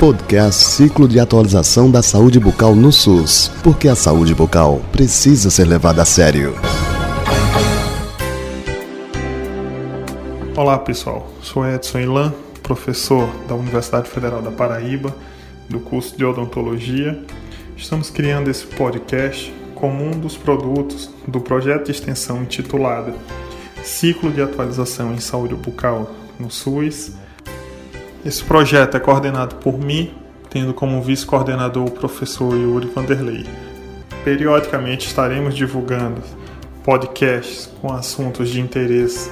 Podcast Ciclo de Atualização da Saúde Bucal no SUS. Porque a saúde bucal precisa ser levada a sério. Olá pessoal, sou Edson Ilan, professor da Universidade Federal da Paraíba, do curso de Odontologia. Estamos criando esse podcast como um dos produtos do projeto de extensão intitulado Ciclo de Atualização em Saúde Bucal no SUS esse projeto é coordenado por mim, tendo como vice-coordenador o professor Yuri Vanderlei. Periodicamente estaremos divulgando podcasts com assuntos de interesse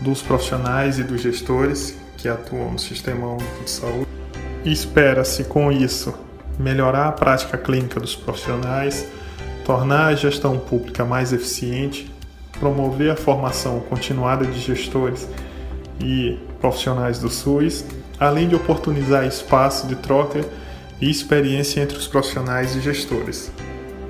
dos profissionais e dos gestores que atuam no Sistema Único de Saúde. Espera-se com isso melhorar a prática clínica dos profissionais, tornar a gestão pública mais eficiente, promover a formação continuada de gestores e profissionais do SUS além de oportunizar espaço de troca e experiência entre os profissionais e gestores.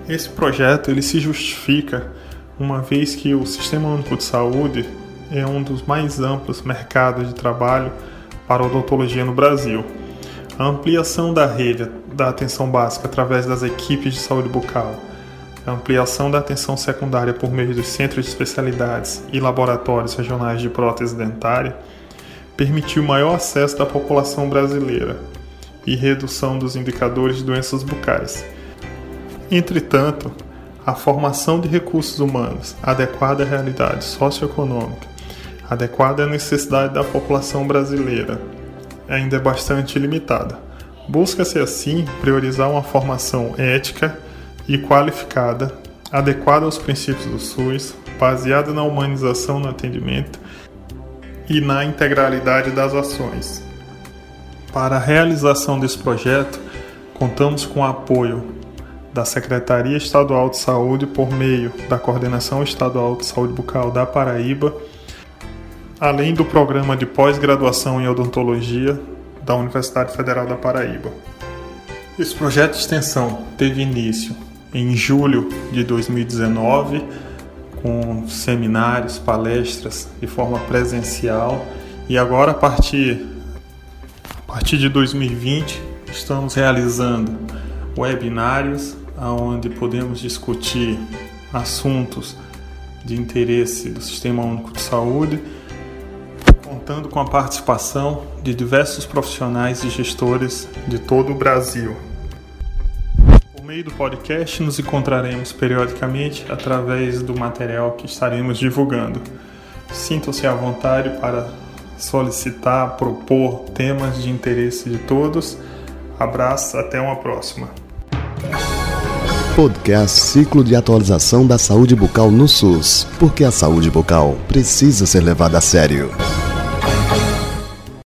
Esse projeto ele se justifica uma vez que o Sistema Único de Saúde é um dos mais amplos mercados de trabalho para odontologia no Brasil. A ampliação da rede da atenção básica através das equipes de saúde bucal, a ampliação da atenção secundária por meio dos centros de especialidades e laboratórios regionais de prótese dentária permitiu maior acesso da população brasileira e redução dos indicadores de doenças bucais. Entretanto, a formação de recursos humanos adequada à realidade socioeconômica, adequada à necessidade da população brasileira, ainda é bastante limitada. Busca-se assim priorizar uma formação ética e qualificada, adequada aos princípios do SUS, baseada na humanização no atendimento e na integralidade das ações. Para a realização desse projeto, contamos com o apoio da Secretaria Estadual de Saúde por meio da Coordenação Estadual de Saúde Bucal da Paraíba, além do programa de pós-graduação em odontologia da Universidade Federal da Paraíba. Esse projeto de extensão teve início em julho de 2019 com seminários, palestras de forma presencial. E agora a partir, a partir de 2020 estamos realizando webinários onde podemos discutir assuntos de interesse do Sistema Único de Saúde, contando com a participação de diversos profissionais e gestores de todo o Brasil meio do podcast, nos encontraremos periodicamente através do material que estaremos divulgando. Sintam-se à vontade para solicitar, propor temas de interesse de todos. Abraço, até uma próxima. Podcast Ciclo de Atualização da Saúde Bucal no SUS. Porque a saúde bucal precisa ser levada a sério.